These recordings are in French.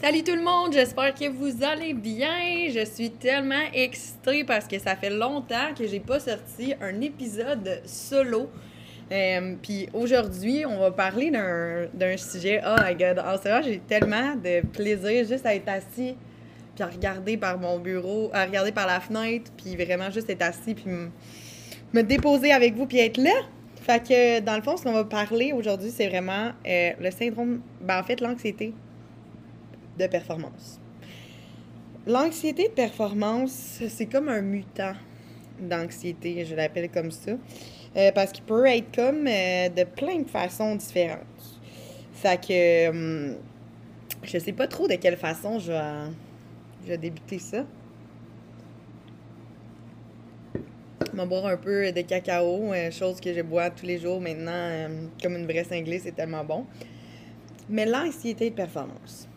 Salut tout le monde, j'espère que vous allez bien. Je suis tellement excitée parce que ça fait longtemps que j'ai pas sorti un épisode solo. Euh, Puis aujourd'hui, on va parler d'un sujet. Oh my god, en ce moment, j'ai tellement de plaisir juste à être assis puis à regarder par mon bureau, à regarder par la fenêtre, puis vraiment juste être assis puis me- me déposer avec vous puis être là. Fait que dans le fond, ce qu'on va parler aujourd'hui, c'est vraiment euh, le syndrome, ben en fait l'anxiété de performance. L'anxiété de performance, c'est comme un mutant d'anxiété, je l'appelle comme ça, euh, parce qu'il peut être comme euh, de plein de façons différentes. Fait que hum, je sais pas trop de quelle façon je vais, je vais débuter ça. Je boire un peu de cacao, euh, chose que je bois tous les jours maintenant, comme une vraie cinglée, c'est tellement bon. Mais l'anxiété de performance.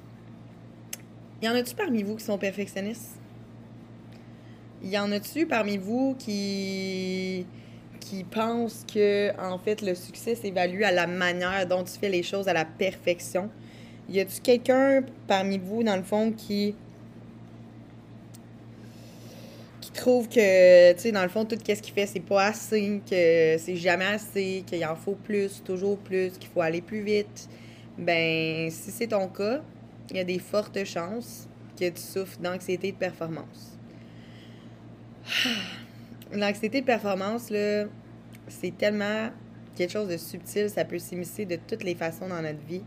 Y en a-tu parmi vous qui sont perfectionnistes? Y en a-tu parmi vous qui qui pensent que en fait le succès s'évalue à la manière dont tu fais les choses à la perfection? Y a-tu quelqu'un parmi vous dans le fond qui qui trouve que tu sais dans le fond tout ce qu'il fait c'est pas assez, que c'est jamais assez, qu'il en faut plus, toujours plus, qu'il faut aller plus vite? Ben si c'est ton cas, il y a des fortes chances que tu souffres d'anxiété de performance. L'anxiété de performance, là, c'est tellement quelque chose de subtil, ça peut s'immiscer de toutes les façons dans notre vie.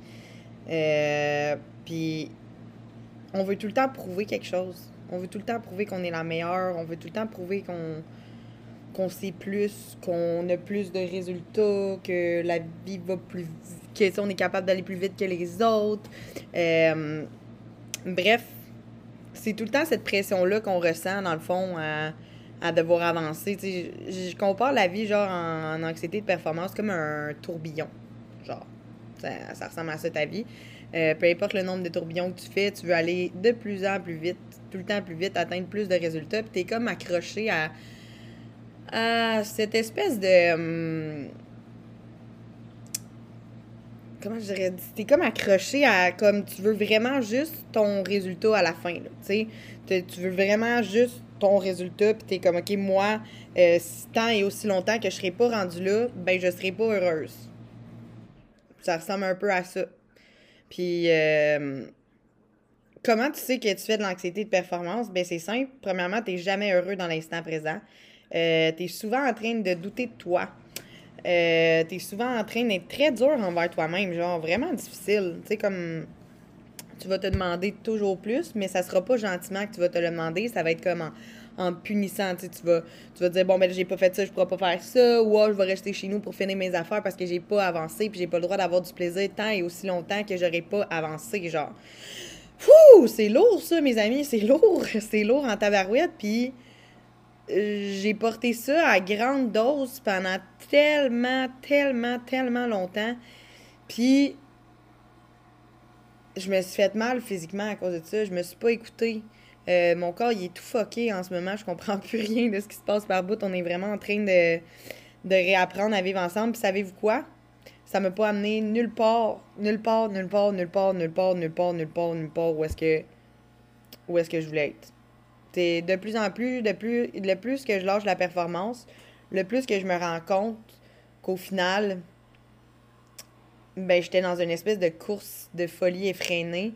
Euh, Puis, on veut tout le temps prouver quelque chose. On veut tout le temps prouver qu'on est la meilleure. On veut tout le temps prouver qu'on qu'on sait plus, qu'on a plus de résultats, que la vie va plus on est capable d'aller plus vite que les autres. Euh, bref, c'est tout le temps cette pression-là qu'on ressent, dans le fond, à, devoir avancer. Je, compare la vie, genre, en, anxiété de performance comme un tourbillon. Genre, ça, ça ressemble à ça ta vie. Euh, peu importe le nombre de tourbillons que tu fais, tu veux aller de plus en plus vite, tout le temps plus vite, atteindre plus de résultats, puis t'es comme accroché à, à cette espèce de... hum, comment je dirais, t'es comme accroché à comme tu veux vraiment juste ton résultat à la fin, tu sais. Tu veux vraiment juste ton résultat, puis t'es comme, OK, moi, euh, si tant et aussi longtemps que je serai pas rendue là, ben je serai pas heureuse. Ça ressemble un peu à ça. Puis, euh, comment tu sais que tu fais de l'anxiété de performance? Ben c'est simple. Premièrement, t'es jamais heureux dans l'instant présent. Euh, t'es souvent en train de douter de toi. Euh, t'es souvent en train d'être très dur envers toi-même, genre vraiment difficile. Tu sais, comme tu vas te demander toujours plus, mais ça sera pas gentiment que tu vas te le demander, ça va être comme en, en punissant. Tu sais, tu vas, tu dire, bon, ben j'ai pas fait ça, je pourrais pas faire ça, ou ah, je vais rester chez nous pour finir mes affaires parce que j'ai pas avancé, puis j'ai pas le droit d'avoir du plaisir tant et aussi longtemps que j'aurais pas avancé, genre. Fouh, c'est lourd ça, mes amis, c'est lourd, c'est lourd en tabarouette, puis j'ai porté ça à grande dose pendant tellement, tellement, tellement longtemps. Puis, je me suis fait mal physiquement à cause de ça. Je me suis pas écoutée. Euh, mon corps, il est tout fucké en ce moment. Je comprends plus rien de ce qui se passe par bout. On est vraiment en train de, de réapprendre à vivre ensemble. Puis, savez-vous quoi? Ça m'a pas amené nulle part, nulle part, nulle part, nulle part, nulle part, nulle part, nulle part, nulle part où est-ce que, où est-ce que je voulais être. C'est de plus en plus, de plus, le plus que je lâche la performance, le plus que je me rends compte qu'au final, ben, j'étais dans une espèce de course de folie effrénée,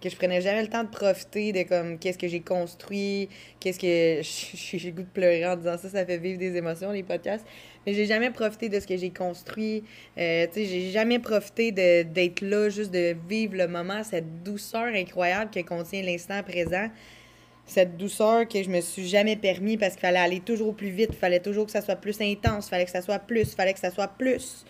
que je prenais jamais le temps de profiter de comme qu'est-ce que j'ai construit, qu'est-ce que j'ai goût de pleurer en disant ça, ça fait vivre des émotions les podcasts, mais j'ai jamais profité de ce que j'ai construit, euh, tu sais, j'ai jamais profité d'être là, juste de vivre le moment, cette douceur incroyable que contient l'instant présent cette douceur que je me suis jamais permis parce qu'il fallait aller toujours plus vite, il fallait toujours que ça soit plus intense, il fallait que ça soit plus, il fallait que ça soit plus.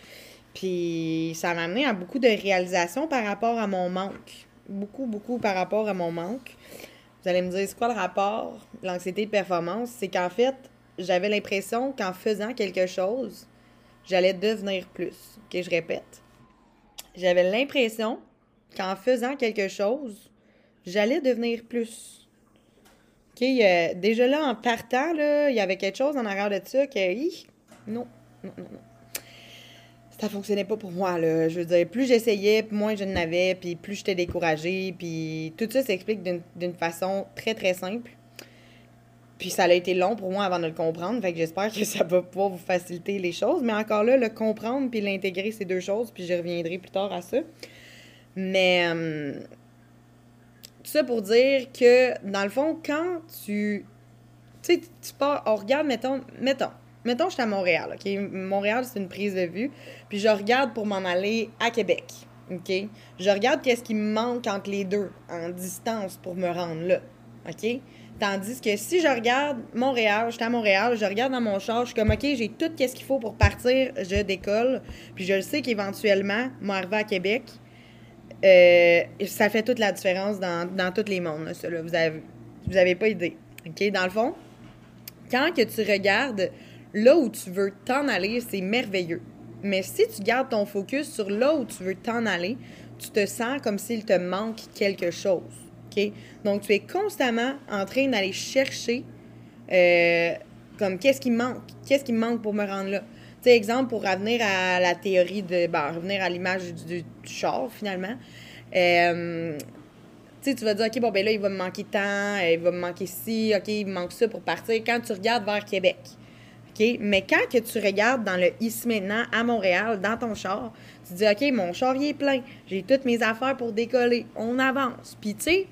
Puis ça m'a amené à beaucoup de réalisations par rapport à mon manque. Beaucoup, beaucoup par rapport à mon manque. Vous allez me dire, c'est quoi le rapport? L'anxiété de performance, c'est qu'en fait, j'avais l'impression qu'en faisant quelque chose, j'allais devenir plus. Ok, je répète. J'avais l'impression qu'en faisant quelque chose, j'allais devenir plus. Euh, déjà là, en partant, il y avait quelque chose en arrière de ça que, hi, non, non, non, non. ça fonctionnait pas pour moi, là. Je veux dire, plus j'essayais, moins je n'avais, puis plus j'étais découragée, puis tout ça s'explique d'une- d'une façon très, très simple. Puis ça a été long pour moi avant de le comprendre, fait que j'espère que ça va pouvoir vous faciliter les choses. Mais encore là, le comprendre puis l'intégrer, c'est deux choses, puis je reviendrai plus tard à ça. Mais euh, tout ça pour dire que, dans le fond, quand tu... Tu sais, tu pars... On regarde, mettons... Mettons, mettons, je suis à Montréal, OK? Montréal, c'est une prise de vue. Puis je regarde pour m'en aller à Québec, OK? Je regarde qu'est-ce qui me manque entre les deux, en distance, pour me rendre là, OK? Tandis que si je regarde Montréal, je suis à Montréal, je regarde dans mon char, je suis comme, OK, j'ai tout ce qu'il faut pour partir, je décolle. Puis je sais qu'éventuellement, m'arriver à Québec, euh, ça fait toute la différence dans, dans tous les mondes, là, ça. Vous avez, vous pas idée. Dans le fond, quand que tu regardes là où tu veux t'en aller, c'est merveilleux. Mais si tu gardes ton focus sur là où tu veux t'en aller, tu te sens comme s'il te manque quelque chose. Donc, tu es constamment en train d'aller chercher euh, comme qu'est-ce qui manque? Qu'est-ce qui me manque pour me rendre là? Tu sais, exemple, pour revenir à la théorie de. Ben, revenir à l'image du, char, finalement. Euh, tu sais, tu vas dire, OK, bon, ben là, il va me manquer tant, il va me manquer ci, OK, il me manque ça pour partir. Quand tu regardes vers Québec, OK? Mais quand que tu regardes dans le ici maintenant, à Montréal, dans ton char, tu dis, OK, mon char, il est plein. J'ai toutes mes affaires pour décoller. On avance. Puis, tu sais,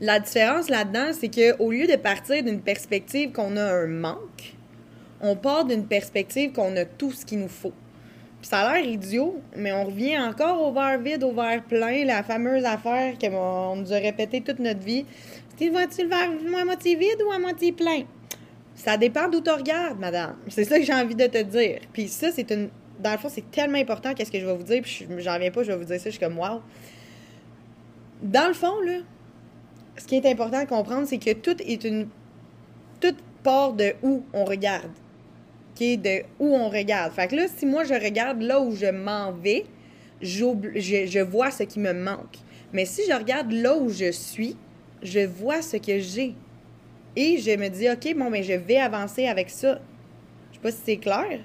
la différence là-dedans, c'est qu'au lieu de partir d'une perspective qu'on a un manque, on part d'une perspective qu'on a tout ce qu'il nous faut. Puis ça a l'air idiot, mais on revient encore au verre vide, au verre plein, la fameuse affaire qu'on nous a répété toute notre vie. Tu vois-tu le verre à moitié vide ou à moitié plein? Ça dépend d'où tu regardes, madame. C'est ça que j'ai envie de te dire. Puis ça, c'est une. Dans le fond, c'est tellement important qu'est-ce que je vais vous dire, puis je- j'en reviens pas, je vais vous dire ça, je suis comme wow. Dans le fond, là, ce qui est important à comprendre, c'est que tout est une. Tout part de où on regarde. De où on regarde. Fait que là, si moi je regarde là où je m'en vais, je, je vois ce qui me manque. Mais si je regarde là où je suis, je vois ce que j'ai. Et je me dis, OK, bon, ben, je vais avancer avec ça. Je sais pas si c'est clair.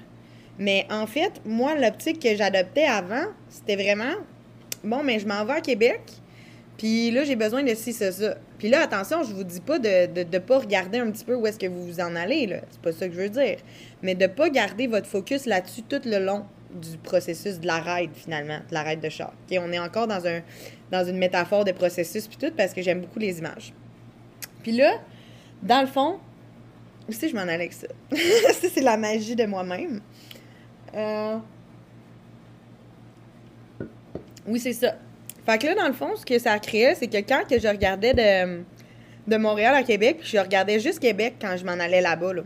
Mais en fait, moi, l'optique que j'adoptais avant, c'était vraiment, bon, mais je m'en vais à Québec. Puis là, j'ai besoin de ci, ça, ça. Puis là, attention, je vous dis pas de ne pas regarder un petit peu où est-ce que vous vous en allez, là. C'est pas ça que je veux dire. Mais de pas garder votre focus là-dessus tout le long du processus de la ride, finalement, de la ride de char. OK? On est encore dans, un, dans une métaphore de processus, puis tout, parce que j'aime beaucoup les images. Puis là, dans le fond, où que je m'en allais avec ça? ça, c'est la magie de moi-même. Euh... Oui, c'est ça. Fait que là, dans le fond, ce que ça créait, c'est que quand que je regardais de, Montréal à Québec, je regardais juste Québec quand je m'en allais là-bas, là.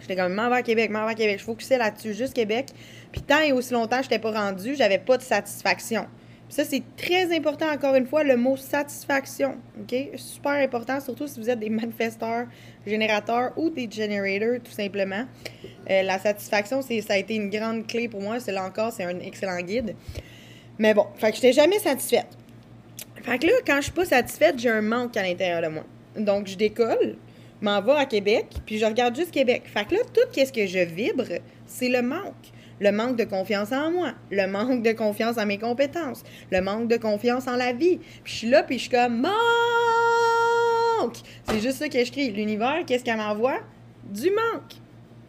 J'étais comme, m'en à Québec, m'en Québec. Je focusais là-dessus, juste Québec. Puis tant et aussi longtemps je n'étais pas rendue, j'avais pas de satisfaction. Puis ça, c'est très important, encore une fois, le mot satisfaction. OK? Super important, surtout si vous êtes des manifesteurs, générateurs ou des generators, tout simplement. Euh, la satisfaction, ça a été une grande clé pour moi. C'est là encore, c'est un excellent guide. Mais bon, fait que j'étais jamais satisfaite. Fait que là, quand je suis pas satisfaite, j'ai un manque à l'intérieur de moi. Donc, je décolle, m'en vais à Québec, puis je regarde juste Québec. Fait que là, tout ce que je vibre, c'est le manque. Le manque de confiance en moi, le manque de confiance en mes compétences, le manque de confiance en la vie. Puis je suis là, puis je suis comme manque. C'est juste ça que je crie. L'univers, qu'est-ce qu'elle m'envoie? Du manque.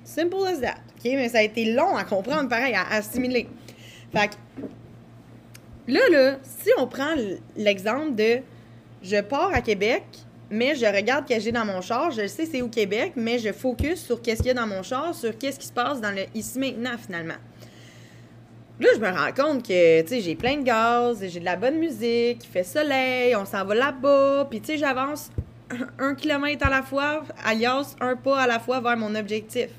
Simple as that. OK? Mais ça a été long à comprendre, pareil, à assimiler. Fait que Là, là, si on prend l'exemple de je pars à Québec, mais je regarde ce que j'ai dans mon char, je sais c'est où Québec, mais je focus sur qu'est-ce qu'il y a dans mon char, sur qu'est-ce qui se passe dans le ici maintenant finalement. Là, je me rends compte que, tu j'ai plein de gaz, j'ai de la bonne musique, il fait soleil, on s'en va là-bas, puis tu j'avance un kilomètre à la fois, alias un pas à la fois vers mon objectif.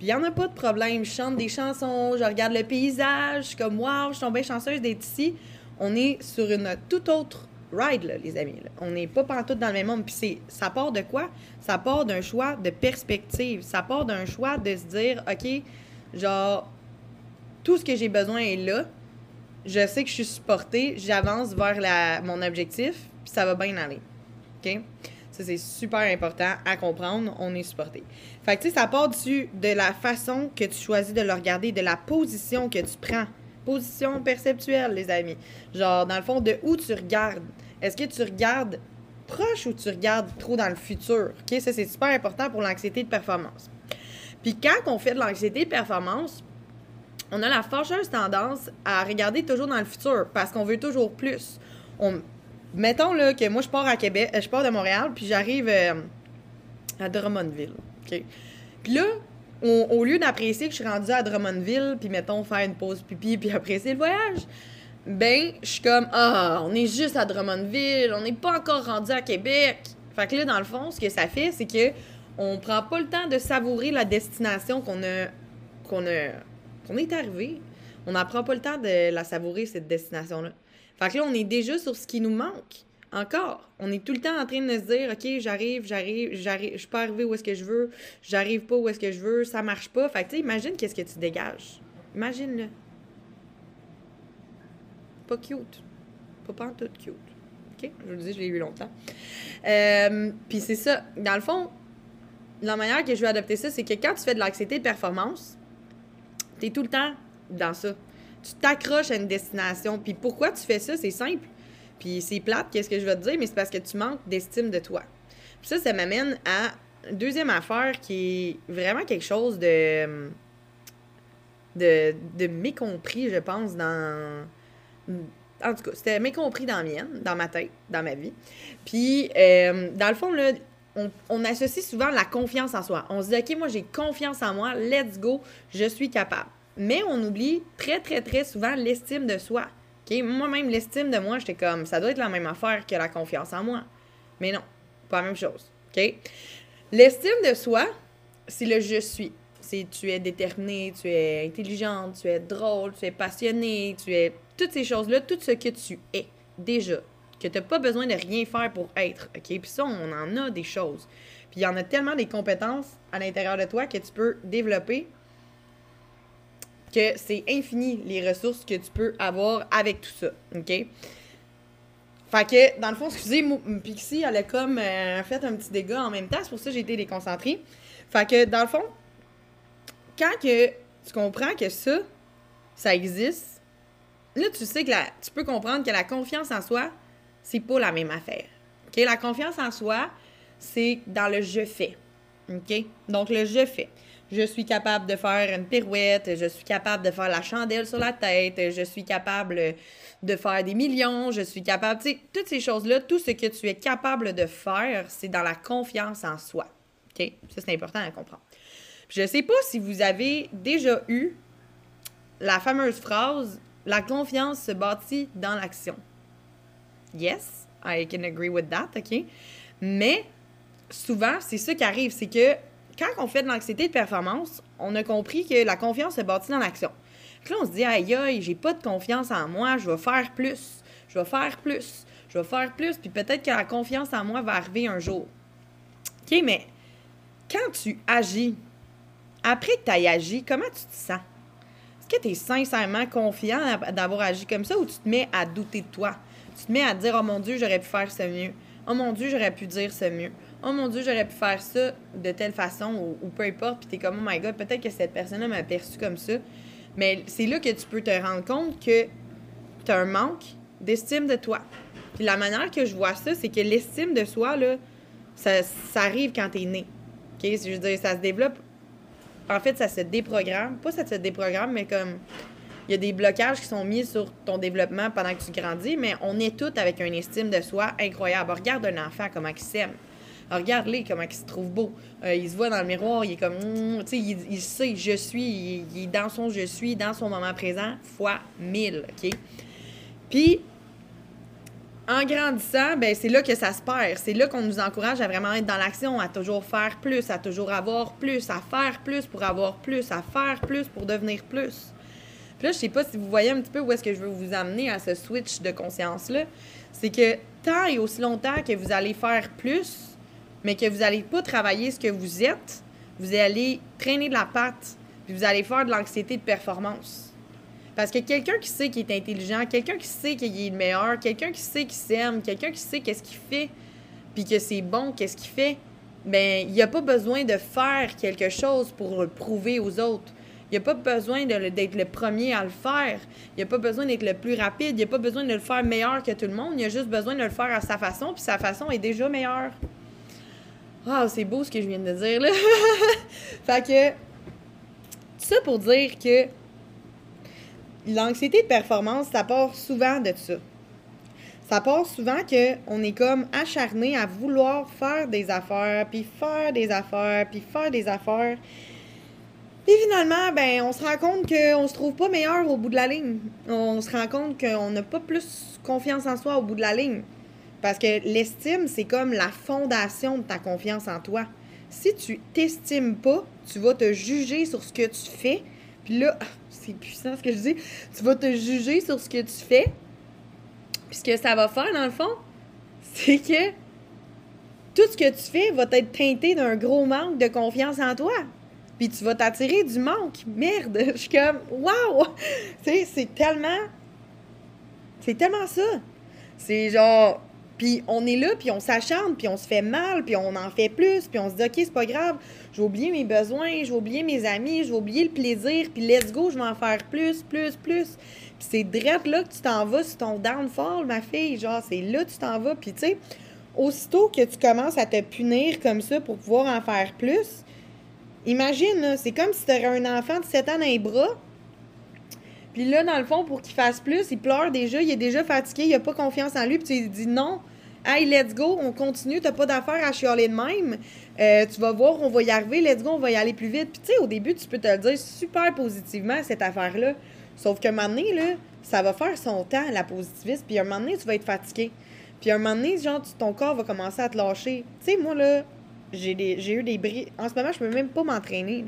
Puis il n'y en a pas de problème. Je chante des chansons, je regarde le paysage, je suis comme, waouh, je suis tombée chanceuse d'être ici. On est sur une toute autre ride, là, les amis. On n'est pas pantoute dans le même monde. Puis ça part de quoi? Ça part d'un choix de perspective. Ça part d'un choix de se dire, OK, genre, tout ce que j'ai besoin est là. Je sais que je suis supportée. J'avance vers la, mon objectif. Puis ça va bien aller. OK? C'est super important à comprendre. On est supporté. Fait que, tu ça part du, de la façon que tu choisis de le regarder, de la position que tu prends. Position perceptuelle, les amis. Genre, dans le fond, de où tu regardes. Est-ce que tu regardes proche ou tu regardes trop dans le futur? OK? Ça, c'est super important pour l'anxiété de performance. Puis quand on fait de l'anxiété de performance, on a la fâcheuse tendance à regarder toujours dans le futur parce qu'on veut toujours plus. On, mettons là, que moi, je pars à Québec, euh, je pars de Montréal, puis j'arrive euh, à Drummondville. Puis là, au lieu d'apprécier que je suis rendue à Drummondville, puis mettons faire une pause pipi, puis apprécier le voyage, ben, je suis comme, ah, on est juste à Drummondville, on n'est pas encore rendu à Québec. Fait que là, dans le fond, ce que ça fait, c'est que on prend pas le temps de savourer la destination qu'on a, qu'on a, qu'on est arrivé. On n'apprend pas le temps de la savourer, cette destination-là. Fait que là, on est déjà sur ce qui nous manque. Encore. On est tout le temps en train de se dire, OK, j'arrive, j'arrive, j'arrive, je suis pas arrivé où est-ce que je veux, j'arrive pas où est-ce que je veux, ça marche pas. Fait que, tu sais, imagine qu'est-ce que tu dégages. Imagine-le. Pas cute. Pas tout cute. OK? Je vous le dis, je l'ai eu longtemps. Euh, Puis c'est ça. Dans le fond, la manière que je vais adopter ça, c'est que quand tu fais de l'anxiété de performance, tu es tout le temps dans ça. Tu t'accroches à une destination. Puis pourquoi tu fais ça? C'est simple. Puis c'est plate, qu'est-ce que je vais te dire, mais c'est parce que tu manques d'estime de toi. Puis ça, ça m'amène à une deuxième affaire qui est vraiment quelque chose de, de, de mécompris, je pense, dans. En tout cas, c'était mécompris dans la mienne, dans ma tête, dans ma vie. Puis, euh, dans le fond, là, on, associe souvent la confiance en soi. On se dit, OK, moi, j'ai confiance en moi, let's go, je suis capable. Mais on oublie très, très, très souvent l'estime de soi. OK? Moi-même, l'estime de moi, j'étais comme, ça doit être la même affaire que la confiance en moi. Mais non, pas la même chose. OK? L'estime de soi, c'est le je suis. C'est tu es déterminé, tu es intelligente, tu es drôle, tu es passionné, tu es toutes ces choses-là, tout ce que tu es déjà que tu n'as pas besoin de rien faire pour être, OK? Puis ça, on en a des choses. Puis il y en a tellement des compétences à l'intérieur de toi que tu peux développer que c'est infini les ressources que tu peux avoir avec tout ça, OK? Fait que, dans le fond, excusez, Pixie, elle a comme euh, fait un petit dégât en même temps, c'est pour ça que j'ai été déconcentrée. Fait que, dans le fond, quand que tu comprends que ça, ça existe, là, tu sais que la, tu peux comprendre que la confiance en soi, c'est pas la même affaire. OK? La confiance en soi, c'est dans le je fais. OK? Donc, le je fais. Je suis capable de faire une pirouette, je suis capable de faire la chandelle sur la tête, je suis capable de faire des millions, je suis capable, tu sais, toutes ces choses-là, tout ce que tu es capable de faire, c'est dans la confiance en soi. OK? Ça, c'est important à comprendre. Je sais pas si vous avez déjà eu la fameuse phrase La confiance se bâtit dans l'action. Yes, I can agree with that, OK? Mais souvent, c'est ça qui arrive, c'est que quand on fait de l'anxiété de performance, on a compris que la confiance se bâtit dans l'action. Là, on se dit, aïe, aïe, j'ai pas de confiance en moi, je vais faire plus, je vais faire plus, je vais faire plus, puis peut-être que la confiance en moi va arriver un jour. OK, mais quand tu agis, après que tu aies agi, comment tu te sens? Est-ce que tu es sincèrement confiant d'avoir agi comme ça ou tu te mets à douter de toi? tu te mets à dire Oh mon Dieu, j'aurais pu faire ça mieux. Oh mon Dieu, j'aurais pu dire ça mieux. Oh mon Dieu, j'aurais pu faire ça de telle façon ou, peu importe. Puis t'es comme Oh my God, peut-être que cette personne-là m'a perçu comme ça. Mais c'est là que tu peux te rendre compte que tu as un manque d'estime de toi. Puis la manière que je vois ça, c'est que l'estime de soi, là, ça, ça arrive quand t'es né. OK? Je veux dire, ça se développe. En fait, ça se déprogramme. Pas ça se déprogramme, mais comme il y a des blocages qui sont mis sur ton développement pendant que tu grandis, mais on est tous avec une estime de soi incroyable. Regarde un enfant, comment il s'aime. Regarde-les, comment il se trouve beau. Euh, il se voit dans le miroir, il est comme, mm, tu sais, il, sait, je suis, il, est dans son je suis, dans son moment présent, fois mille, OK? Puis, en grandissant, ben c'est là que ça se perd. C'est là qu'on nous encourage à vraiment être dans l'action, à toujours faire plus, à toujours avoir plus, à faire plus pour avoir plus, à faire plus pour devenir plus. Puis là, je sais pas si vous voyez un petit peu où est-ce que je veux vous amener à ce switch de conscience-là. C'est que tant et aussi longtemps que vous allez faire plus, mais que vous n'allez pas travailler ce que vous êtes, vous allez traîner de la patte, puis vous allez faire de l'anxiété de performance. Parce que quelqu'un qui sait qu'il est intelligent, quelqu'un qui sait qu'il est le meilleur, quelqu'un qui sait qu'il s'aime, quelqu'un qui sait qu'est-ce qu'il fait, puis que c'est bon, qu'est-ce qu'il fait, ben, il n'y a pas besoin de faire quelque chose pour le prouver aux autres. Il n'y a pas besoin d'être le premier à le faire. Il n'y a pas besoin d'être le plus rapide. Il n'y a pas besoin de le faire meilleur que tout le monde. Il y a juste besoin de le faire à sa façon, puis sa façon est déjà meilleure. Ah, c'est beau ce que je viens de dire, là. fait que, ça pour dire que l'anxiété de performance, ça part souvent de ça. Ça part souvent qu'on est comme acharné à vouloir faire des affaires, puis faire des affaires, puis faire des affaires. Puis finalement, ben, on se rend compte qu'on se trouve pas meilleur au bout de la ligne. On se rend compte qu'on n'a pas plus confiance en soi au bout de la ligne. Parce que l'estime, c'est comme la fondation de ta confiance en toi. Si tu t'estimes pas, tu vas te juger sur ce que tu fais. Puis là, c'est puissant ce que je dis. Tu vas te juger sur ce que tu fais. Puis ce que ça va faire, dans le fond, c'est que tout ce que tu fais va être teinté d'un gros manque de confiance en toi. Puis tu vas t'attirer du manque. Merde! Je suis comme, waouh! Tu sais, c'est tellement. C'est tellement ça. C'est genre, puis on est là, puis on s'acharne, puis on se fait mal, puis on en fait plus, puis on se dit, OK, c'est pas grave, je vais oublier mes besoins, je vais oublier mes amis, je vais oublier le plaisir, puis let's go, je vais en faire plus, plus, plus. Puis c'est direct là que tu t'en vas sur ton downfall, ma fille. Genre, c'est là que tu t'en vas. Puis tu sais, aussitôt que tu commences à te punir comme ça pour pouvoir en faire plus, imagine, c'est comme si tu un enfant de 7 ans dans les bras, puis là, dans le fond, pour qu'il fasse plus, il pleure déjà, il est déjà fatigué, il a pas confiance en lui, puis tu lui dis non, Hey, let's go, on continue, t'as pas d'affaire à chialer de même. Euh, tu vas voir, on va y arriver, let's go, on va y aller plus vite. Puis tu sais, au début, tu peux te le dire super positivement, cette affaire-là. Sauf qu'un moment donné, là, ça va faire son temps, la positiviste, puis un moment donné, tu vas être fatigué. Puis un moment donné, genre, ton corps va commencer à te lâcher. Tu sais, moi, là, j'ai eu des bris. En ce moment, je peux même pas m'entraîner.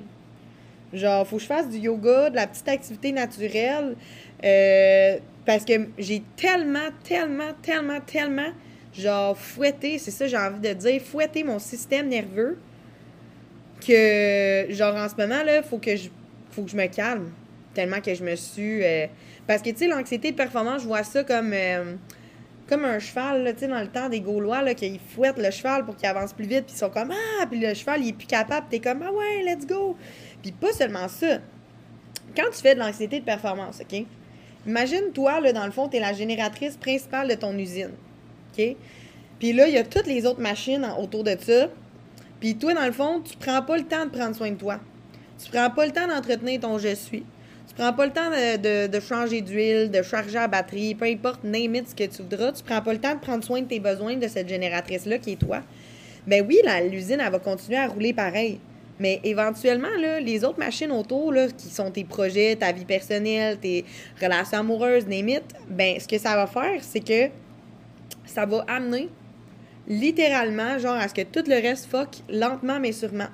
Genre, faut que je fasse du yoga, de la petite activité naturelle. Euh, parce que j'ai tellement, tellement, tellement, tellement genre fouetter, c'est ça j'ai envie de dire, fouetter mon système nerveux que genre en ce moment là, faut que je faut que je me calme tellement que je me suis euh, parce que tu sais l'anxiété de performance, je vois ça comme euh, comme un cheval tu sais dans le temps des Gaulois là qui fouettent le cheval pour qu'il avance plus vite puis ils sont comme ah puis le cheval il est plus capable, t'es comme ah ouais, let's go. Puis pas seulement ça. Quand tu fais de l'anxiété de performance, OK? Imagine toi là dans le fond, tu es la génératrice principale de ton usine. OK? Puis là, il y a toutes les autres machines autour de ça. Puis toi, dans le fond, tu prends pas le temps de prendre soin de toi. Tu prends pas le temps d'entretenir ton je suis. Tu prends pas le temps de, changer d'huile, de charger la batterie, peu importe, name ce que tu voudras. Tu prends pas le temps de prendre soin de tes besoins de cette génératrice-là qui est toi. Ben oui, l'usine, elle va continuer à rouler pareil. Mais éventuellement, là, les autres machines autour, là, qui sont tes projets, ta vie personnelle, tes relations amoureuses, name ben ce que ça va faire, c'est que ça va amener littéralement, genre, à ce que tout le reste fuck lentement mais sûrement.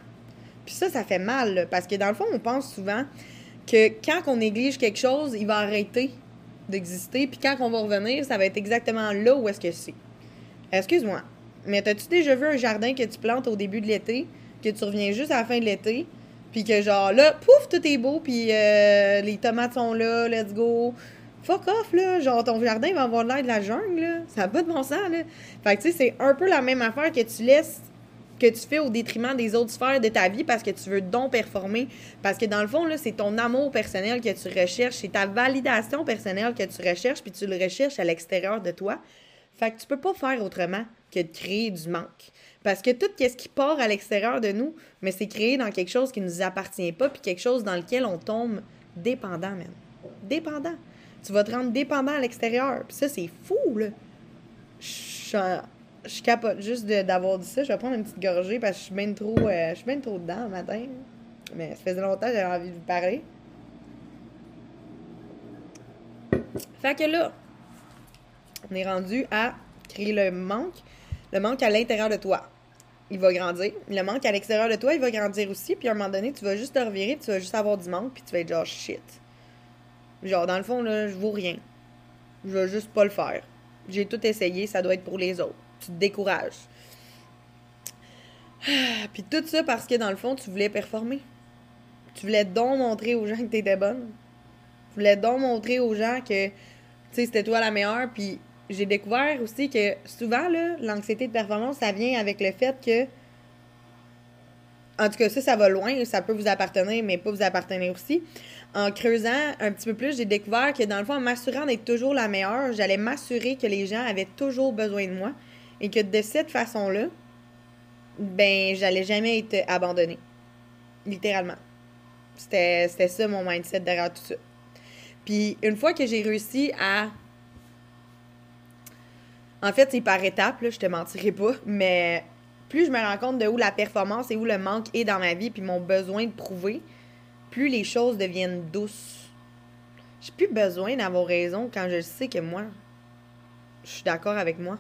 Puis ça, ça fait mal, parce que dans le fond, on pense souvent que quand on néglige quelque chose, il va arrêter d'exister, puis quand on va revenir, ça va être exactement là où est-ce que c'est. Excuse-moi, mais as-tu déjà vu un jardin que tu plantes au début de l'été, que tu reviens juste à la fin de l'été, puis que genre là, pouf, tout est beau, puis euh, les tomates sont là, let's go, fuck off, là. Genre, ton jardin va avoir l'air de la jungle, là. Ça n'a pas de bon sens, là. Fait que, tu sais, c'est un peu la même affaire que tu laisses, que tu fais au détriment des autres sphères de ta vie parce que tu veux donc performer. Parce que dans le fond, là, c'est ton amour personnel que tu recherches, c'est ta validation personnelle que tu recherches, puis tu le recherches à l'extérieur de toi. Fait que tu peux pas faire autrement que de créer du manque. Parce que tout ce qui part à l'extérieur de nous, mais c'est créé dans quelque chose qui ne nous appartient pas, puis quelque chose dans lequel on tombe dépendant, même. Dépendant. Tu vas te rendre dépendant à l'extérieur. Puis ça, c'est fou, là. Je, je capote juste d'avoir dit ça. Je vais prendre une petite gorgée parce que je suis bien trop, euh, je suis bien trop dedans le matin. Mais ça faisait longtemps que j'avais envie de vous parler. Fait que là, on est rendu à créer le manque. Le manque à l'intérieur de toi. Il va grandir. Le manque à l'extérieur de toi, il va grandir aussi. Puis à un moment donné, tu vas juste te revirer, tu vas juste avoir du manque, puis tu vas être genre shit. Genre, dans le fond, là, je vaux rien. Je veux juste pas le faire. J'ai tout essayé, ça doit être pour les autres. Tu te décourages. Puis tout ça parce que dans le fond, tu voulais performer. Tu voulais donc montrer aux gens que t'étais bonne. Tu voulais donc montrer aux gens que, tu sais, c'était toi la meilleure. Puis j'ai découvert aussi que souvent, là, l'anxiété de performance, ça vient avec le fait que. En tout cas, ça, ça va loin, ça peut vous appartenir, mais pas vous appartenir aussi. En creusant un petit peu plus, j'ai découvert que dans le fond, en m'assurant d'être toujours la meilleure, j'allais m'assurer que les gens avaient toujours besoin de moi et que de cette façon-là, ben, j'allais jamais être abandonnée. Littéralement. C'était ça mon mindset derrière tout ça. Puis une fois que j'ai réussi à en fait, c'est par étapes, là, je te mentirai pas, mais plus je me rends compte de où la performance et où le manque est dans ma vie, puis mon besoin de prouver, plus les choses deviennent douces. J'ai plus besoin d'avoir raison quand je sais que moi, je suis d'accord avec moi.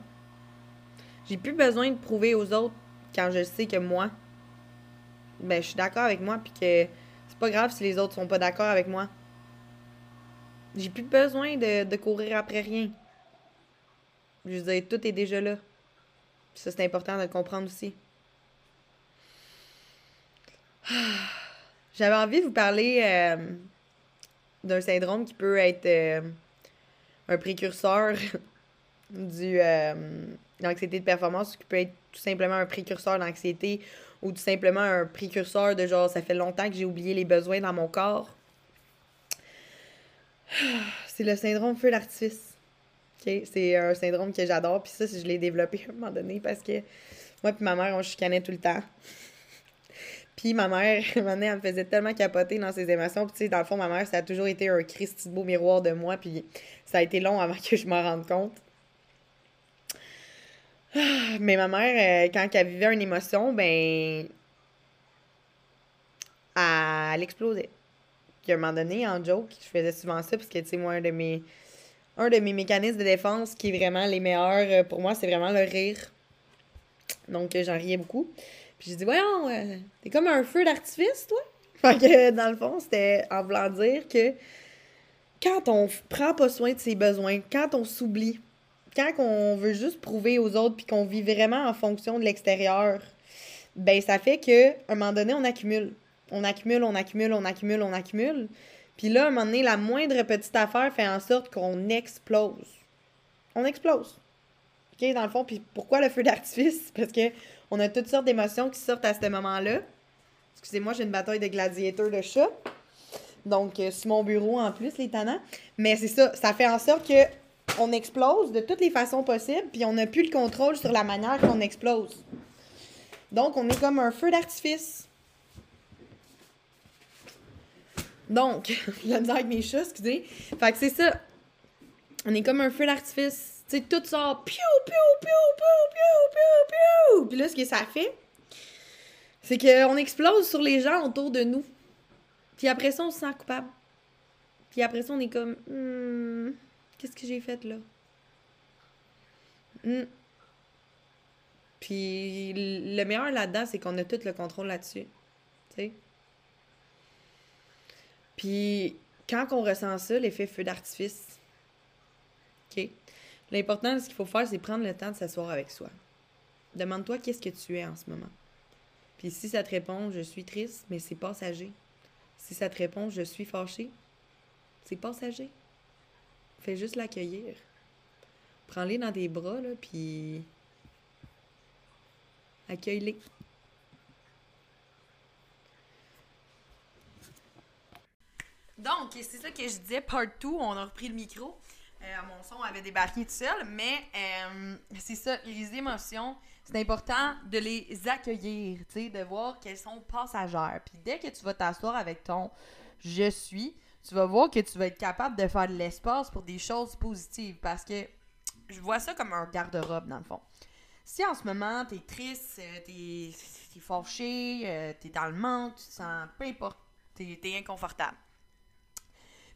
J'ai plus besoin de prouver aux autres quand je sais que moi, ben, je suis d'accord avec moi, puis que c'est pas grave si les autres sont pas d'accord avec moi. J'ai plus besoin de, courir après rien. Je veux dire, tout est déjà là. Ça, c'est important de le comprendre aussi. J'avais envie de vous parler euh, d'un syndrome qui peut être euh, un précurseur du euh, l'anxiété de performance, qui peut être tout simplement un précurseur d'anxiété ou tout simplement un précurseur de genre ça fait longtemps que j'ai oublié les besoins dans mon corps. C'est le syndrome feu d'artifice. C'est un syndrome que j'adore. Puis ça, je l'ai développé à un moment donné parce que moi et ma mère, on chicanait tout le temps. puis ma mère, un moment donné, elle me faisait tellement capoter dans ses émotions. Puis tu sais, dans le fond, ma mère, ça a toujours été un Christy beau miroir de moi. Puis ça a été long avant que je m'en rende compte. Mais ma mère, euh, quand elle vivait une émotion, ben. Elle, explosait. Puis à un moment donné, en joke, je faisais souvent ça parce que, tu sais, moi, un de mes un de mes mécanismes de défense qui est vraiment les meilleurs euh, pour moi, c'est vraiment le rire. Donc, euh, j'en riais beaucoup. Puis j'ai dit, voyons, euh, t'es comme un feu d'artifice, toi? Fait que, dans le fond, c'était en voulant dire que quand on prend pas soin de ses besoins, quand on s'oublie, quand on veut juste prouver aux autres puis qu'on vit vraiment en fonction de l'extérieur, ben ça fait que un moment donné, on accumule. On accumule, on accumule, on accumule, on accumule. Puis là, à un moment donné, la moindre petite affaire fait en sorte qu'on explose. On explose. OK, dans le fond, puis pourquoi le feu d'artifice? Parce que on a toutes sortes d'émotions qui sortent à ce moment-là. Excusez-moi, j'ai une bataille de gladiateurs de chat. Donc, euh, sur mon bureau en plus, les tannants. Mais c'est ça, ça fait en sorte que on explose de toutes les façons possibles, puis on n'a plus le contrôle sur la manière qu'on explose. Donc, on est comme un feu d'artifice. Donc, la misère avec mes chats, excusez. Fait que c'est ça. On est comme un feu d'artifice. Tu sais, tout sort. Piou, piou, piou, piou, piou, piou, piou. Puis là, ce que ça fait, c'est qu'on explose sur les gens autour de nous. Puis après ça, on se sent coupable. Puis après ça, on est comme, hmm, qu'est-ce que j'ai fait là? Hmm. Puis le meilleur là-dedans, c'est qu'on a tout le contrôle là-dessus. Tu sais? Puis quand on ressent ça, l'effet feu d'artifice, OK? L'important, ce qu'il faut faire, c'est prendre le temps de s'asseoir avec soi. Demande-toi qu'est-ce que tu es en ce moment? Puis si ça te répond, je suis triste, mais c'est passager. Si ça te répond, je suis fâchée, c'est passager. Fais juste l'accueillir. Prends-les dans tes bras, là, puis accueille-les. Donc, c'est ça que je disais, part 2, on a repris le micro. Euh, mon son avait débarqué tout seul, mais euh, c'est ça, les émotions, c'est important de les accueillir, de voir qu'elles sont passagères. Puis dès que tu vas t'asseoir avec ton je suis, tu vas voir que tu vas être capable de faire de l'espace pour des choses positives parce que je vois ça comme un garde-robe dans le fond. Si en ce moment t'es triste, euh, t'es es t'es dans le manque, tu te sens peu importe, t'es es inconfortable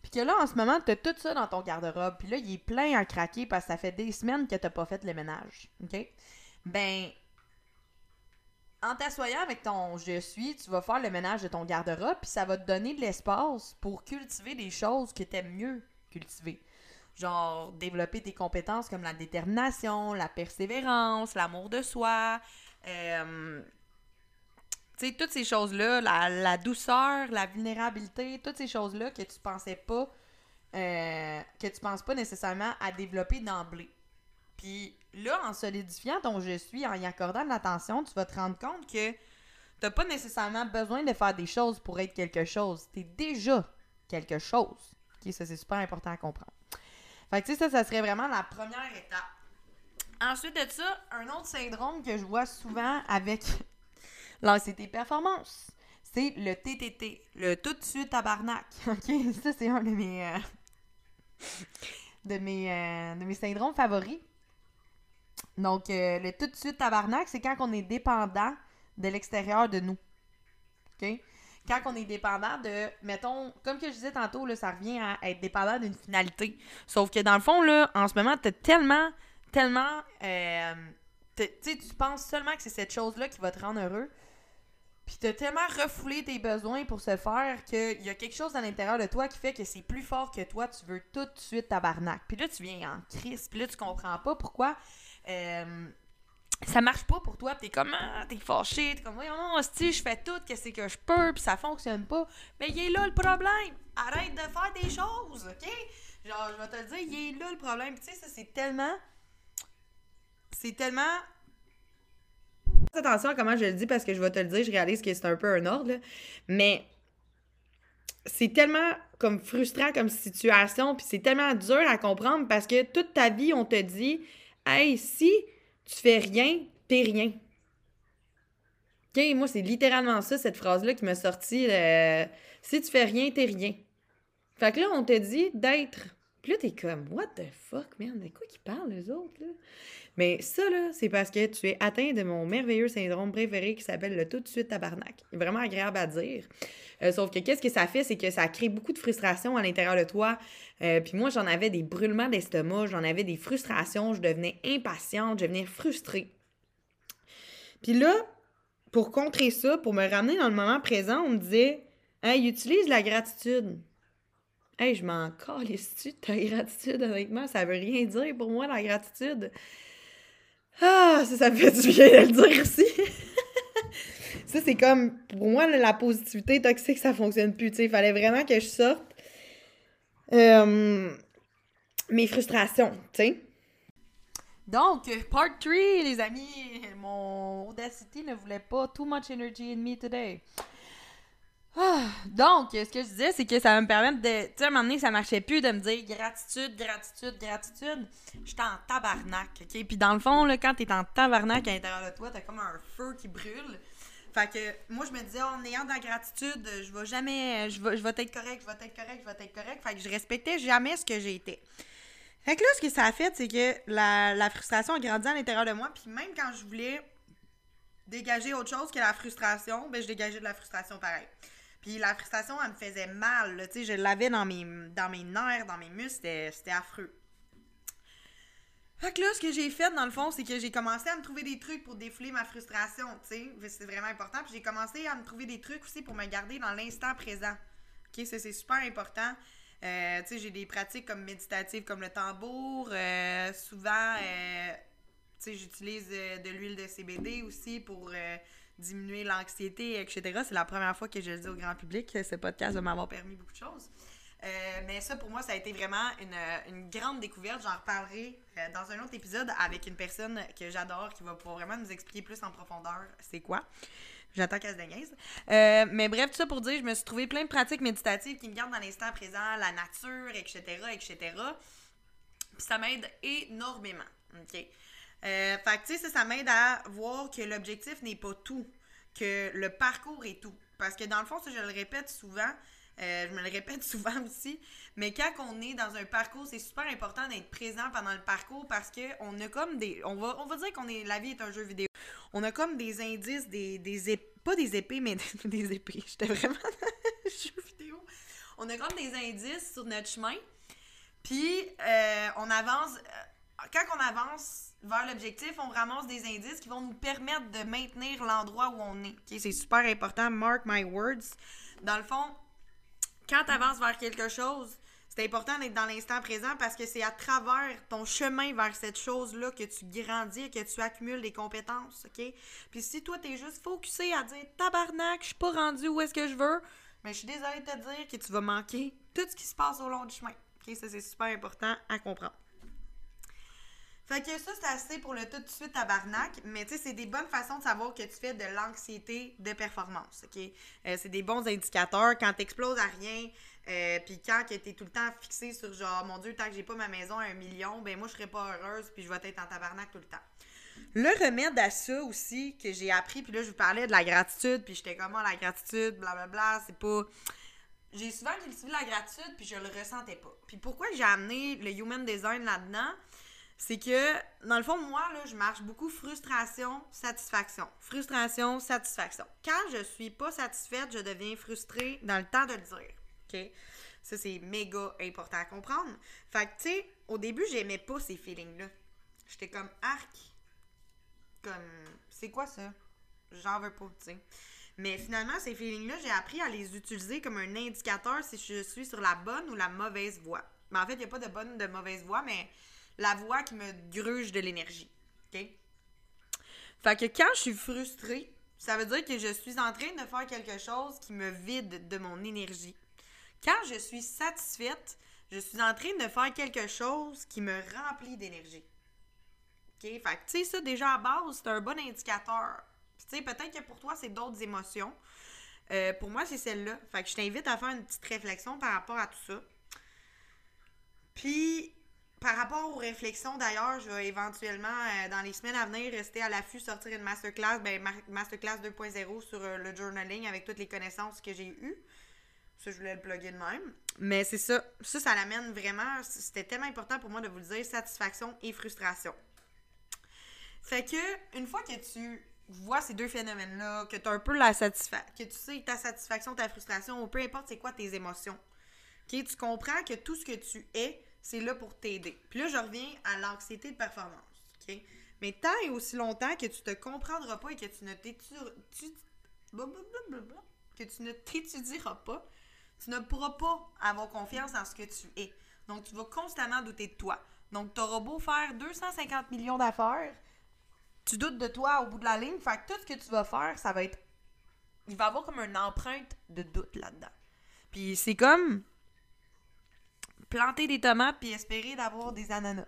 puis que là, en ce moment, t'as tout ça dans ton garde-robe. Puis là, il est plein à craquer parce que ça fait des semaines que t'as pas fait le ménage. OK? Ben, en t'assoyant avec ton je suis, tu vas faire le ménage de ton garde-robe, puis ça va te donner de l'espace pour cultiver des choses que t'aimes mieux cultiver. Genre, développer tes compétences comme la détermination, la persévérance, l'amour de soi, euh, sais, toutes ces choses-là, la, douceur, la vulnérabilité, toutes ces choses-là que tu pensais pas, euh, que tu penses pas nécessairement à développer d'emblée. Puis là, en solidifiant ton je suis, en y accordant de l'attention, tu vas te rendre compte que t'as pas nécessairement besoin de faire des choses pour être quelque chose. T'es déjà quelque chose. Ça c'est super important à comprendre. Fait que tu sais, ça, ça serait vraiment la première étape. Ensuite de ça, un autre syndrome que je vois souvent avec l'anxiété performance, c'est le TTT, le tout de suite tabarnak. OK, ça c'est un de mes euh, euh, de mes syndromes favoris. Donc euh, le tout de suite tabarnak, c'est quand on est dépendant de l'extérieur de nous. OK? Quand on est dépendant de, mettons, comme que je disais tantôt, là, ça revient à être dépendant d'une finalité. Sauf que dans le fond, là, en ce moment, t'as tellement, tellement, tu penses seulement que c'est cette chose-là qui va te rendre heureux, puis t'as tellement refoulé tes besoins pour se faire qu'il y a quelque chose à l'intérieur de toi qui fait que c'est plus fort que toi, tu veux tout de suite tabarnak. Puis là, tu viens en crise, puis là, tu comprends pas pourquoi euh, ça marche pas pour toi, t'es comme, ah, t'es fâché, t'es comme, voyons non, si je fais tout, qu'est-ce que je peux, puis ça fonctionne pas. Mais il est là le problème. Arrête de faire des choses, ok? Genre, je vais te le dire, il est là le problème. Tu sais, ça, c'est tellement. C'est tellement attention à comment je le dis parce que je vais te le dire, je réalise que c'est un peu un ordre, mais c'est tellement comme frustrant comme situation, puis c'est tellement dur à comprendre parce que toute ta vie, on te dit Hey, si tu fais rien, t'es rien. OK, moi, c'est littéralement ça, cette phrase-là qui m'a sorti. si tu fais rien, t'es rien. Fait que là, on te dit d'être. Puis là, t'es comme, what the fuck, man? De quoi qu'ils parlent, les autres, là? Mais ça, là, c'est parce que tu es atteint de mon merveilleux syndrome préféré qui s'appelle le tout de suite tabarnak. Vraiment agréable à dire. Euh, sauf que qu'est-ce que ça fait, c'est que ça crée beaucoup de frustration à l'intérieur de toi. Euh, puis moi, j'en avais des brûlements d'estomac, j'en avais des frustrations, je devenais impatiente, je devenais frustrée. Puis là, pour contrer ça, pour me ramener dans le moment présent, on me disait Hey, utilise la gratitude. Hey, je m'en calisse-tu de ta gratitude, honnêtement? Ça veut rien dire pour moi, la gratitude. Ah, ça, me fait du bien de le dire aussi. ça, c'est comme, pour moi, la positivité toxique, ça fonctionne plus. Il fallait vraiment que je sorte euh, mes frustrations, tu sais. Donc, part 3, les amis, mon Audacity ne voulait pas too much energy in me today. Ah, donc, ce que je disais, c'est que ça va me permettre de. Tu sais, à un moment donné, ça marchait plus de me dire gratitude, gratitude, gratitude. J'étais en tabarnak, OK? Puis dans le fond, là, quand t'es en tabarnak à l'intérieur de toi, t'as comme un feu qui brûle. Fait que moi, je me disais, en ayant de la gratitude, je vais jamais. Je vais, être correct, je vais être correct, je vais être correct. Fait que je respectais jamais ce que j'étais. Fait que là, ce que ça a fait, c'est que la, la frustration a grandi à l'intérieur de moi. Puis même quand je voulais dégager autre chose que la frustration, ben je dégageais de la frustration pareil. Puis la frustration, elle me faisait mal. Je l'avais dans mes, nerfs, dans mes muscles. C'était affreux. Fait que là, ce que j'ai fait, dans le fond, c'est que j'ai commencé à me trouver des trucs pour défouler ma frustration. C'est vraiment important. Puis j'ai commencé à me trouver des trucs aussi pour me garder dans l'instant présent. Ça, c'est super important. Euh, tu sais, j'ai des pratiques comme méditatives, comme le tambour. Euh, souvent, euh, j'utilise de l'huile de CBD aussi pour diminuer l'anxiété, etc. C'est la première fois que je le dis au grand public. Ce podcast va m'avoir permis beaucoup de choses. Euh, mais ça, pour moi, ça a été vraiment une, grande découverte. J'en reparlerai euh, dans un autre épisode avec une personne que j'adore qui va pouvoir vraiment nous expliquer plus en profondeur c'est quoi. J'attends qu'elle se dégaise. Euh, mais bref, tout ça pour dire, je me suis trouvé plein de pratiques méditatives qui me gardent dans l'instant présent, la nature, etc., etc. Puis ça m'aide énormément. OK? Euh, tu sais, ça, m'aide à voir que l'objectif n'est pas tout, que le parcours est tout. Parce que dans le fond, ça, je le répète souvent, euh, je me le répète souvent aussi, mais quand on est dans un parcours, c'est super important d'être présent pendant le parcours parce que on a comme des. On va, on va dire qu'on est. La vie est un jeu vidéo. On a comme des indices, des, des pas des épées, mais des, épées. J'étais vraiment dans jeu vidéo. On a comme des indices sur notre chemin. Puis euh, on avance. Quand on avance vers l'objectif, on ramasse des indices qui vont nous permettre de maintenir l'endroit où on est. c'est super important, mark my words. Dans le fond, quand tu avances vers quelque chose, c'est important d'être dans l'instant présent parce que c'est à travers ton chemin vers cette chose-là que tu grandis et que tu accumules des compétences, OK? Puis si toi, tu es juste focusé à dire « Tabarnak, je suis pas rendu où est-ce que je veux », mais je suis désolée de te dire que tu vas manquer tout ce qui se passe au long du chemin. OK? Ça, c'est super important à comprendre. Fait que ça, c'est assez pour le tout de suite tabarnak. Mais tu sais, c'est des bonnes façons de savoir que tu fais de l'anxiété de performance. OK? Euh, c'est des bons indicateurs. Quand t'exploses à rien, euh, puis quand tu es tout le temps fixé sur genre, mon Dieu, tant que j'ai pas ma maison à un million, ben moi, je serais pas heureuse, puis je vais être en tabarnak tout le temps. Le remède à ça aussi, que j'ai appris, puis là, je vous parlais de la gratitude, puis j'étais comment la gratitude, blablabla, c'est pas. J'ai souvent cultivé la gratitude, puis je le ressentais pas. Puis pourquoi j'ai amené le human design là-dedans? C'est que, dans le fond, moi, là, je marche beaucoup frustration, satisfaction. Frustration, satisfaction. Quand je suis pas satisfaite, je deviens frustrée dans le temps de le dire. OK? Ça, c'est méga important à comprendre. Fait que, tu sais, au début, j'aimais pas ces feelings-là. J'étais comme arc. Comme, c'est quoi ça? J'en veux pas, tu sais. Mais finalement, ces feelings-là, j'ai appris à les utiliser comme un indicateur si je suis sur la bonne ou la mauvaise voie. Mais en fait, il n'y a pas de bonne ou de mauvaise voie, mais la voix qui me gruge de l'énergie. OK? Fait que quand je suis frustrée, ça veut dire que je suis en train de faire quelque chose qui me vide de mon énergie. Quand je suis satisfaite, je suis en train de faire quelque chose qui me remplit d'énergie. OK? Fait que, tu sais, ça, déjà à base, c'est un bon indicateur. Tu sais, peut-être que pour toi, c'est d'autres émotions. Euh, pour moi, c'est celle-là. Fait que je t'invite à faire une petite réflexion par rapport à tout ça. Puis, par rapport aux réflexions, d'ailleurs, je vais éventuellement, euh, dans les semaines à venir, rester à l'affût, sortir une masterclass, ben, masterclass 2.0 sur euh, le journaling avec toutes les connaissances que j'ai eues. Ça, je voulais le plugger de même. Mais c'est ça. Ça, ça l'amène vraiment. C'était tellement important pour moi de vous le dire satisfaction et frustration. Fait que, une fois que tu vois ces deux phénomènes-là, que tu as un peu la satisfaction, que tu sais ta satisfaction, ta frustration, ou peu importe c'est quoi tes émotions, tu comprends que tout ce que tu es, c'est là pour t'aider. Puis là, je reviens à l'anxiété de performance. Mais tant et aussi longtemps que tu te comprendras pas et que tu ne que tu ne t'étudieras pas, tu ne pourras pas avoir confiance en ce que tu es. Donc, tu vas constamment douter de toi. Donc, tu auras beau faire 250 millions d'affaires, tu doutes de toi au bout de la ligne. Fait que tout ce que tu vas faire, ça va être. Il va y avoir comme une empreinte de doute là-dedans. Puis c'est comme planter des tomates puis espérer d'avoir des ananas.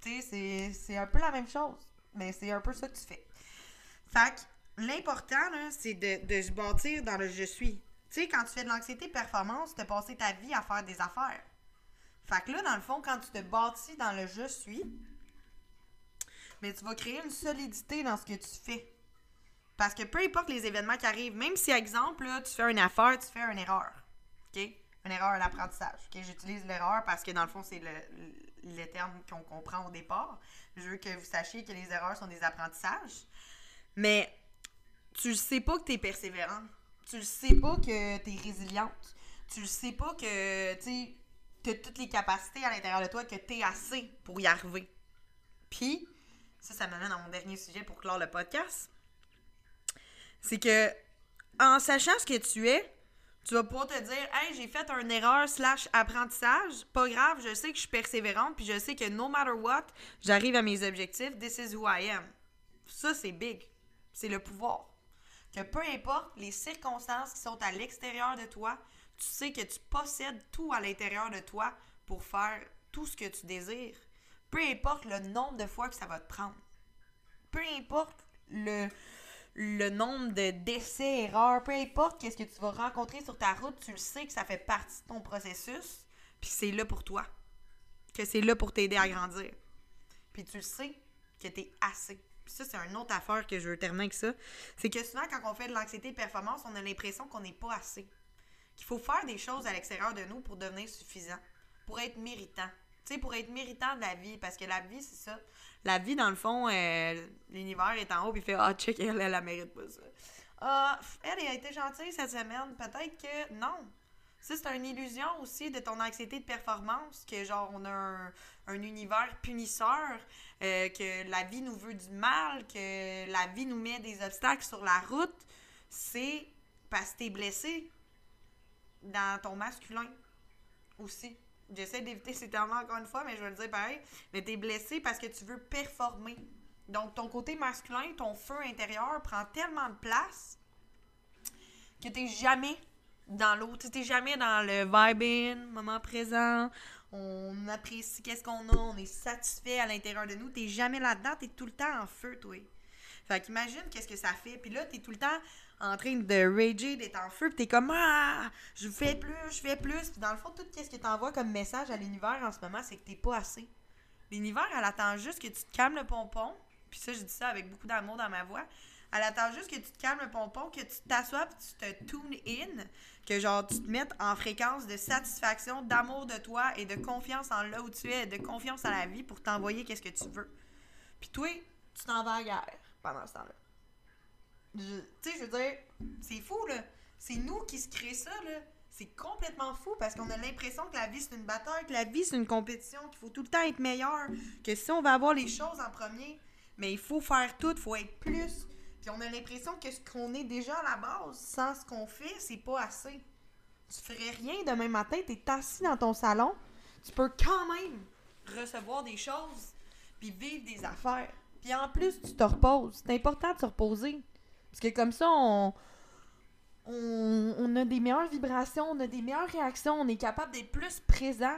Tu sais, c'est un peu la même chose. Mais c'est un peu ça que tu fais. Fait l'important, c'est de, de se bâtir dans le je suis. Tu sais, quand tu fais de l'anxiété performance, tu as passé ta vie à faire des affaires. Fait que là, dans le fond, quand tu te bâtis dans le je suis, mais tu vas créer une solidité dans ce que tu fais. Parce que peu importe les événements qui arrivent, même si, exemple, là, tu fais une affaire, tu fais une erreur. OK? Une erreur d'apprentissage. J'utilise l'erreur parce que dans le fond, c'est le, le, terme qu'on comprend au départ. Je veux que vous sachiez que les erreurs sont des apprentissages. Mais tu ne sais pas que tu es persévérant. Tu ne sais pas que tu es résiliente. Tu ne sais pas que tu as toutes les capacités à l'intérieur de toi, que tu es assez pour y arriver. Puis, ça, ça m'amène à mon dernier sujet pour clore le podcast. C'est que, en sachant ce que tu es, tu vas pouvoir te dire, hey, j'ai fait une erreur slash apprentissage. Pas grave, je sais que je suis persévérante, puis je sais que no matter what, j'arrive à mes objectifs. This is who I am. Ça, c'est big. C'est le pouvoir. Que peu importe les circonstances qui sont à l'extérieur de toi, tu sais que tu possèdes tout à l'intérieur de toi pour faire tout ce que tu désires. Peu importe le nombre de fois que ça va te prendre. Peu importe le, le nombre de décès, erreurs, peu importe qu'est-ce que tu vas rencontrer sur ta route, tu le sais que ça fait partie de ton processus, puis c'est là pour toi. Que c'est là pour t'aider à grandir. Puis tu le sais que tu es assez. Puis ça, c'est une autre affaire que je veux terminer avec ça. C'est que souvent, quand on fait de l'anxiété de performance, on a l'impression qu'on n'est pas assez. Qu'il faut faire des choses à l'extérieur de nous pour devenir suffisant, pour être méritant. Tu sais, pour être méritant de la vie. Parce que la vie, c'est ça la vie, dans le fond, euh, l'univers est en haut, puis il fait Ah, check, elle, elle, mérite pas ça. Ah, elle, a été gentille cette semaine. Peut-être que non. Ça, c'est une illusion aussi de ton anxiété de performance, que genre, on a un, univers punisseur, euh, que la vie nous veut du mal, que la vie nous met des obstacles sur la route. C'est parce que t'es blessé dans ton masculin aussi. J'essaie d'éviter ces termes encore une fois, mais je vais le dire pareil. Mais t'es blessé parce que tu veux performer. Donc, ton côté masculin, ton feu intérieur prend tellement de place que t'es jamais dans l'autre. T'es jamais dans le vibing, moment présent. on apprécie qu'est-ce qu'on a, on est satisfait à l'intérieur de nous. T'es jamais là-dedans, t'es tout le temps en feu, toi. Fait qu'imagine qu'est-ce que ça fait. Puis là, t'es tout le temps en train de rager, d'être en feu, puis t'es comme Ah, je fais plus, je fais plus. Puis dans le fond, tout ce que t'envoies comme message à l'univers en ce moment, c'est que t'es pas assez. L'univers, elle attend juste que tu te calmes le pompon. Puis ça, je dis ça avec beaucoup d'amour dans ma voix. Elle attend juste que tu te calmes le pompon, que tu t'assoies, puis tu te tune in, que genre tu te mettes en fréquence de satisfaction, d'amour de toi et de confiance en là où tu es, de confiance à la vie pour t'envoyer qu'est-ce que tu veux. Puis toi, tu t'en vas à guerre pendant ce temps-là. Tu sais, je veux dire, c'est fou, là. C'est nous qui se créons ça, là. C'est complètement fou parce qu'on a l'impression que la vie c'est une bataille, que la vie c'est une compétition, qu'il faut tout le temps être meilleur, que si on va avoir les choses en premier, mais il faut faire tout, il faut être plus. Puis on a l'impression que ce qu'on est déjà à la base, sans ce qu'on fait, c'est pas assez. Tu ferais rien demain matin, t'es assis dans ton salon, tu peux quand même recevoir des choses, puis vivre des affaires. Puis en plus, tu te reposes. C'est important de se reposer. Parce que comme ça, on, on, a des meilleures vibrations, on a des meilleures réactions, on est capable d'être plus présent.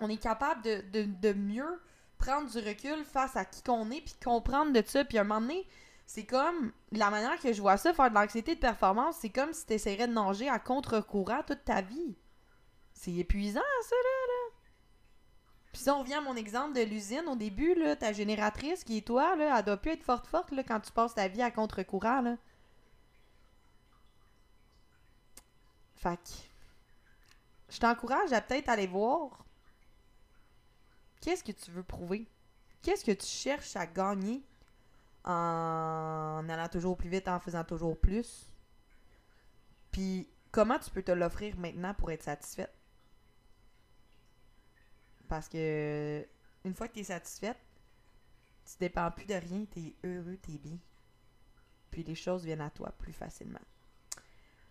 On est capable de, mieux prendre du recul face à qui qu'on est, puis comprendre de ça. Puis à un moment donné, c'est comme la manière que je vois ça, faire de l'anxiété de performance, c'est comme si tu essaierais de nager à contre-courant toute ta vie. C'est épuisant, ça, là. Puis si on revient à mon exemple de l'usine, au début, ta génératrice qui est toi, là, elle doit plus être forte forte quand tu passes ta vie à contre-courant. Là. Fait je t'encourage à peut-être aller voir qu'est-ce que tu veux prouver. Qu'est-ce que tu cherches à gagner en allant toujours plus vite, en faisant toujours plus? Puis comment tu peux te l'offrir maintenant pour être satisfaite? Parce que une fois que tu es satisfaite, tu dépends plus de rien, tu es heureux, tu es bien. Puis les choses viennent à toi plus facilement.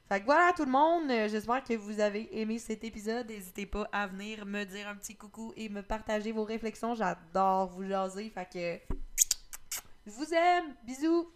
Fait que voilà tout le monde, j'espère que vous avez aimé cet épisode. N'hésitez pas à venir me dire un petit coucou et me partager vos réflexions. J'adore vous jaser. Fait que je vous aime. Bisous.